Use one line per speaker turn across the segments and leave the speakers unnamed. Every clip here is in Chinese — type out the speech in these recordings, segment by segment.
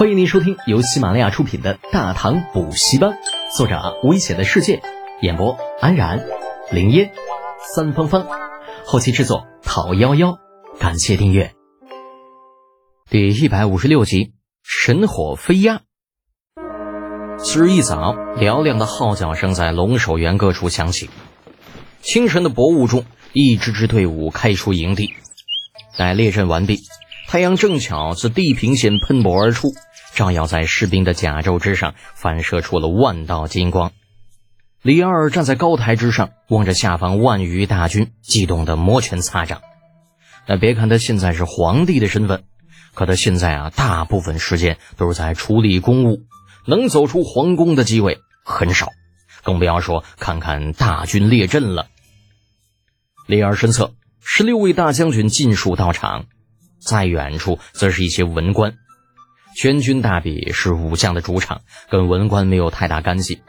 欢迎您收听由喜马拉雅出品的《大唐补习班》，作者危险的世界，演播安然、林烟、三芳芳，后期制作讨幺幺，感谢订阅。第一百五十六集：神火飞鸦。次日一早，嘹亮的号角声在龙首原各处响起。清晨的薄雾中，一支支队伍开出营地。待列阵完毕。太阳正巧自地平线喷薄而出，照耀在士兵的甲胄之上，反射出了万道金光。李二站在高台之上，望着下方万余大军，激动的摩拳擦掌。那别看他现在是皇帝的身份，可他现在啊，大部分时间都是在处理公务，能走出皇宫的机会很少，更不要说看看大军列阵了。李二身侧，十六位大将军尽数到场。在远处，则是一些文官。全军大比是武将的主场，跟文官没有太大干系。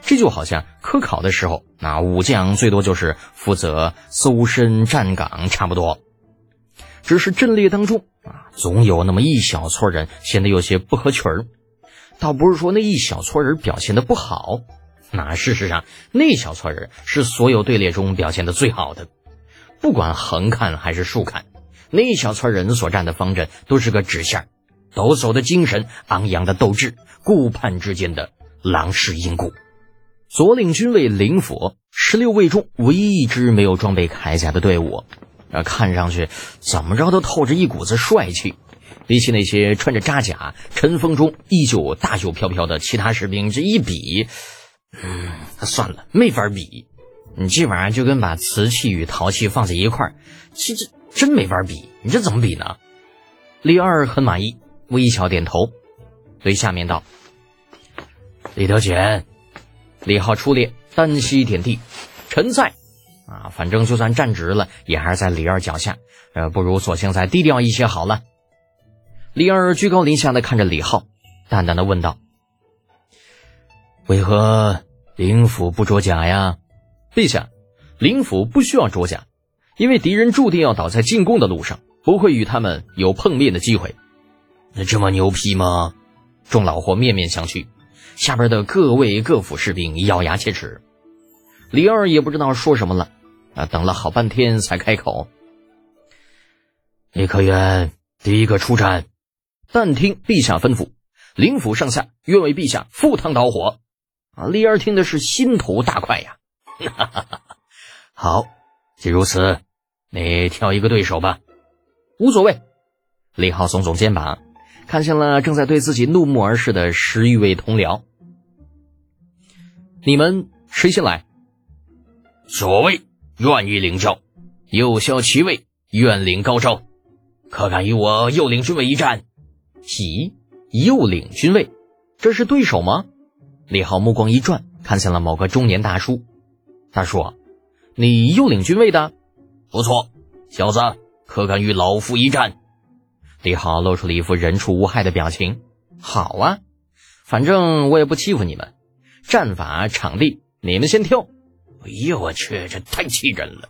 这就好像科考的时候，那武将最多就是负责搜身站岗，差不多。只是阵列当中啊，总有那么一小撮人显得有些不合群儿。倒不是说那一小撮人表现的不好，那事实上那小撮人是所有队列中表现的最好的，不管横看还是竖看。那一小撮人所站的方阵都是个直线，抖擞的精神，昂扬的斗志，顾盼之间的狼式阴谷。左领军卫灵府，十六位中唯一一支没有装备铠甲的队伍，啊，看上去怎么着都透着一股子帅气。比起那些穿着扎甲、尘风中依旧大袖飘飘的其他士兵，这一比，嗯，算了，没法比。你这玩意儿就跟把瓷器与陶器放在一块儿，其实。真没法比，你这怎么比呢？李二很满意，微笑点头，对下面道：“李德简，李浩出列，单膝点地，臣在。啊，反正就算站直了，也还是在李二脚下。呃，不如索性再低调一些好了。”李二居高临下的看着李浩，淡淡的问道：“为何灵府不着甲呀？陛下，灵府不需要着甲。”因为敌人注定要倒在进攻的路上，不会与他们有碰面的机会。那这么牛批吗？众老伙面面相觑，下边的各位各府士兵咬牙切齿。李二也不知道说什么了，啊，等了好半天才开口：“李可元，第一个出战，但听陛下吩咐，灵府上下愿为陛下赴汤蹈火。”啊，李二听的是心头大快呀！哈哈哈，好。既如此，你挑一个对手吧，无所谓。李浩耸耸肩膀，看向了正在对自己怒目而视的十余位同僚：“你们谁先来？”
所谓愿意领教，右骁其位愿领高招，可敢与我右领军位一战？
咦，右领军位，这是对手吗？李浩目光一转，看向了某个中年大叔，大叔。你又领军位的，
不错，小子，可敢与老夫一战？
李浩露出了一副人畜无害的表情。好啊，反正我也不欺负你们。战法、场地，你们先挑。
哎呦我去，这太气人了！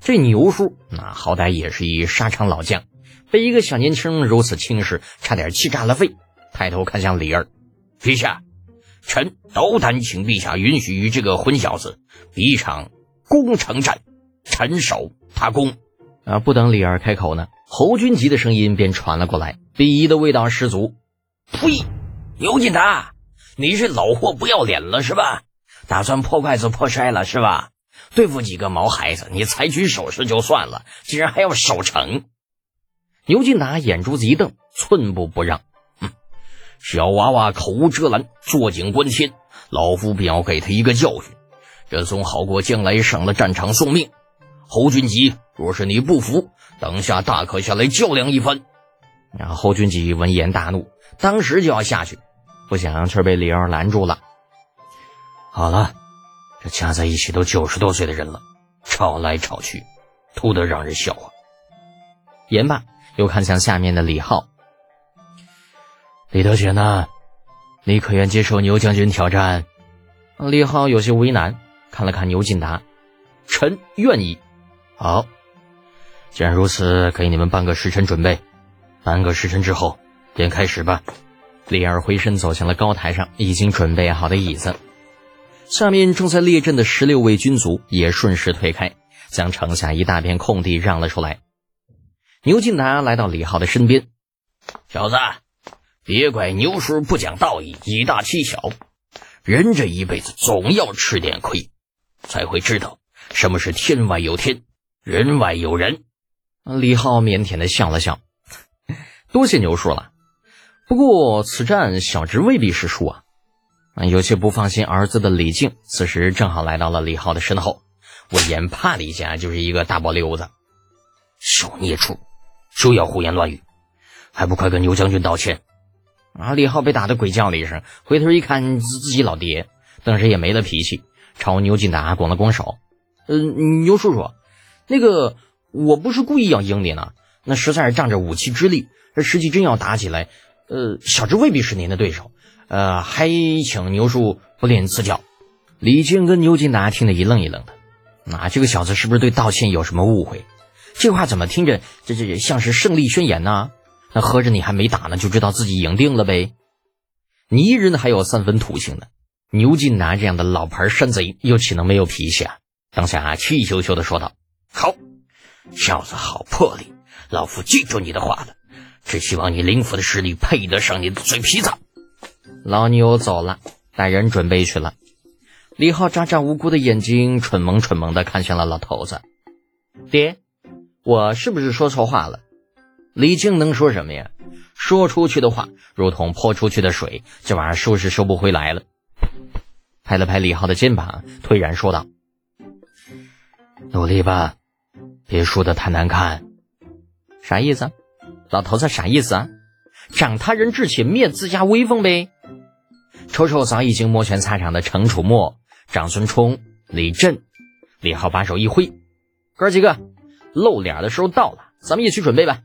这牛叔那好歹也是一沙场老将，被一个小年轻如此轻视，差点气炸了肺。抬头看向李二，
陛下，臣斗胆请陛下允许与这个混小子比一场。攻城战，臣守他攻。
啊！不等李二开口呢，侯军集的声音便传了过来，鄙夷的味道十足。
呸！牛进达，你这老货不要脸了是吧？打算破罐子破摔了是吧？对付几个毛孩子，你采取手势就算了，竟然还要守城！
牛进达眼珠子一瞪，寸步不让。
哼！小娃娃口无遮拦，坐井观天，老夫便要给他一个教训。这总好过将来上了战场送命。侯军吉，若是你不服，等下大可下来较量一番。
然后侯军吉闻言大怒，当时就要下去，不想却被李二拦住了。
好了，这加在一起都九十多岁的人了，吵来吵去，图得让人笑话。
言罢，又看向下面的李浩。
李德全呢？你可愿接受牛将军挑战？
李浩有些为难。看了看牛进达，臣愿意。
好，既然如此，给你们半个时辰准备。半个时辰之后，便开始吧。
李二回身走向了高台上已经准备好的椅子，下面正在列阵的十六位军卒也顺势退开，将城下一大片空地让了出来。牛进达来到李浩的身边：“
小子，别怪牛叔不讲道义，以大欺小。人这一辈子总要吃点亏，才会知道什么是天外有天，人外有人。”
李浩腼腆的笑了笑：“多谢牛叔了。”不过此战小侄未必是输啊！有些不放心儿子的李靖，此时正好来到了李浩的身后。我眼怕了一下，就是一个大波溜子。
小孽畜，休要胡言乱语，还不快跟牛将军道歉！
啊！李浩被打的鬼叫了一声，回头一看自己老爹，当时也没了脾气，朝牛进达拱了拱手：“嗯，牛叔叔，那个我不是故意要赢你呢，那实在是仗着武器之力，这实际真要打起来。”呃，小侄未必是您的对手，呃，还请牛叔不吝赐教。李靖跟牛金达听得一愣一愣的，那这个小子是不是对道歉有什么误会？这话怎么听着这这像是胜利宣言呢？那合着你还没打呢，就知道自己赢定了呗？你一人还有三分土性呢，牛进达这样的老牌山贼又岂能没有脾气啊？当下气咻咻的说道：“
好，小子好魄力，老夫记住你的话了。”只希望你灵府的实力配得上你的嘴皮子。
老牛走了，带人准备去了。李浩眨眨无辜的眼睛，蠢萌蠢萌的看向了老头子。爹，我是不是说错话了？李靖能说什么呀？说出去的话，如同泼出去的水，这玩意儿收是收不回来了。拍了拍李浩的肩膀，颓然说道：“
努力吧，别输得太难看。”
啥意思？老头子啥意思啊？长他人志气，灭自家威风呗！瞅瞅早已经摩拳擦掌的程楚墨、长孙冲、李振，李浩把手一挥：“哥几个，露脸的时候到了，咱们一起准备吧，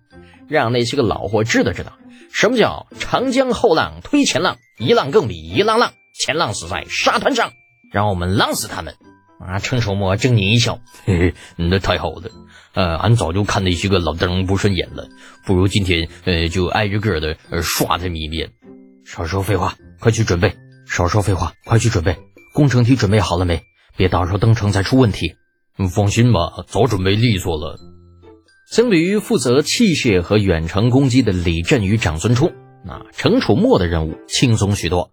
让那些个老货知道知道什么叫长江后浪推前浪，一浪更比一浪浪，前浪死在沙滩上，让我们浪死他们！”啊！程楚墨狰狞一笑：“
嘿嘿，那太好了。”呃，俺早就看那些个老登不顺眼了，不如今天呃就挨着个的呃刷他们一遍。
少说废话，快去准备！少说废话，快去准备！工程体准备好了没？别到时候登城再出问题。
放心吧，早准备利索了。
相比于负责器械和远程攻击的李振与长孙冲，那程楚墨的任务轻松许多，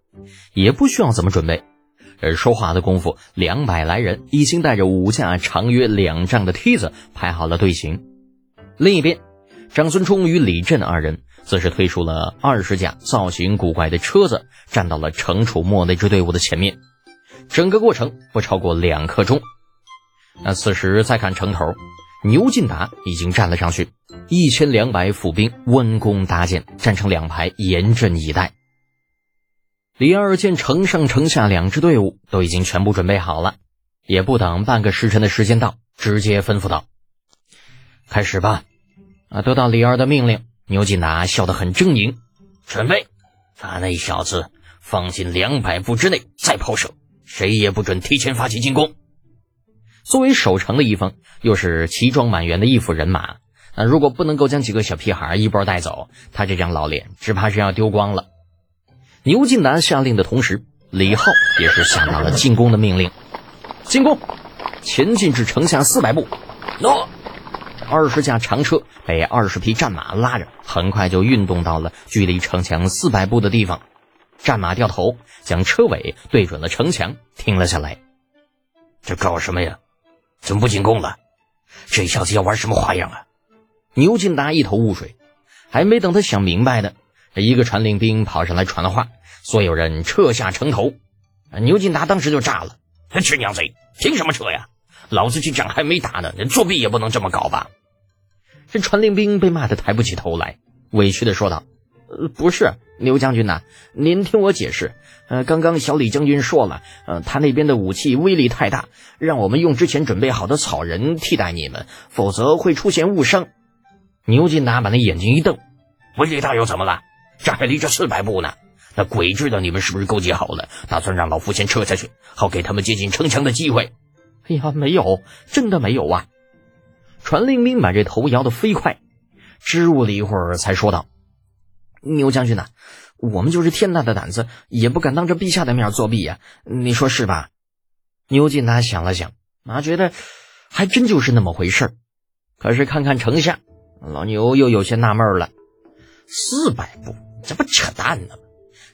也不需要怎么准备。而说话的功夫，两百来人已经带着五架长约两丈的梯子排好了队形。另一边，长孙冲与李振二人则是推出了二十架造型古怪的车子，站到了程楚墨那支队伍的前面。整个过程不超过两刻钟。那此时再看城头，牛进达已经站了上去，一千两百府兵温弓搭箭，站成两排，严阵以待。李二见城上城下两支队伍都已经全部准备好了，也不等半个时辰的时间到，直接吩咐道：“开始吧！”啊，得到李二的命令，牛进达笑得很狰狞：“
准备，把那小子放进两百步之内再抛射，谁也不准提前发起进攻。”
作为守城的一方，又是齐装满员的一副人马，那如果不能够将几个小屁孩一波带走，他这张老脸只怕是要丢光了。牛进南下令的同时，李浩也是下达了进攻的命令。进攻，前进至城下四百步。
诺。
二十架长车被二十匹战马拉着，很快就运动到了距离城墙四百步的地方。战马掉头，将车尾对准了城墙，停了下来。
这搞什么呀？怎么不进攻了？这小子要玩什么花样啊？
牛进达一头雾水，还没等他想明白呢。一个传令兵跑上来传了话，所有人撤下城头。牛进达当时就炸了：“他
去娘贼，凭什么撤呀？老子这仗还没打呢，作弊也不能这么搞吧？”
这传令兵被骂得抬不起头来，委屈的说道：“呃，不是，牛将军呐，您听我解释。呃，刚刚小李将军说了，呃，他那边的武器威力太大，让我们用之前准备好的草人替代你们，否则会出现误伤。”牛金达把那眼睛一瞪：“
威力大又怎么了？”这还离着四百步呢，那鬼知道你们是不是勾结好了，打算让老夫先撤下去，好给他们接近城墙的机会。
哎呀，没有，真的没有啊！传令兵把这头摇得飞快，支吾了一会儿才说道：“
牛将军呐，我们就是天大的胆子，也不敢当着陛下的面作弊呀，你说是吧？牛进达想了想，啊，觉得还真就是那么回事儿。可是看看丞相，老牛又有些纳闷了：四百步，这不扯淡呢？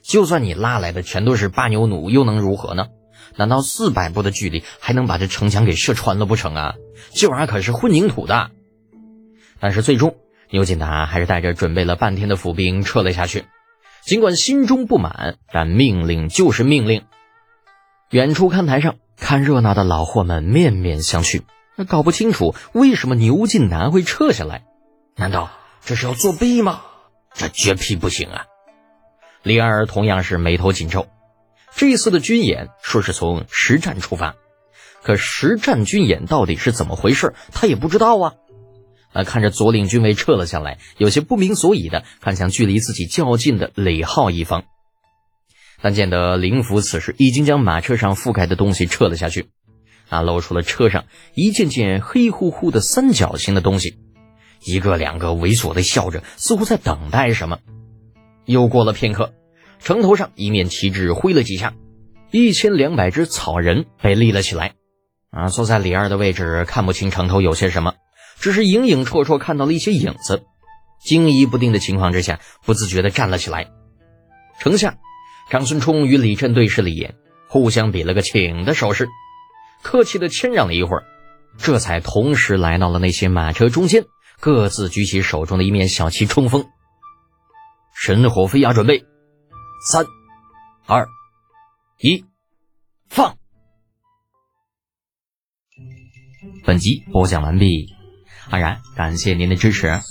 就算你拉来的全都是八牛弩，又能如何呢？难道四百步的距离还能把这城墙给射穿了不成啊？这玩意儿可是混凝土的。但是最终，牛进达还是带着准备了半天的府兵撤了下去。尽管心中不满，但命令就是命令。远处看台上看热闹的老货们面面相觑，搞不清楚为什么牛进达会撤下来。难道这是要作弊吗？这绝批不行啊！李二同样是眉头紧皱。这一次的军演说是从实战出发，可实战军演到底是怎么回事，他也不知道啊。啊，看着左领军卫撤了下来，有些不明所以的看向距离自己较近的李浩一方。但见得林福此时已经将马车上覆盖的东西撤了下去，啊，露出了车上一件件黑乎乎的三角形的东西，一个两个猥琐的笑着，似乎在等待什么。又过了片刻。城头上一面旗帜挥了几下，一千两百只草人被立了起来。啊，坐在李二的位置，看不清城头有些什么，只是影影绰绰看到了一些影子。惊疑不定的情况之下，不自觉地站了起来。城下，长孙冲与李振对视了一眼，互相比了个请的手势，客气地谦让了一会儿，这才同时来到了那些马车中间，各自举起手中的一面小旗冲锋。神火飞扬准备。三、二、一，放！
本集播讲完毕，安然感谢您的支持。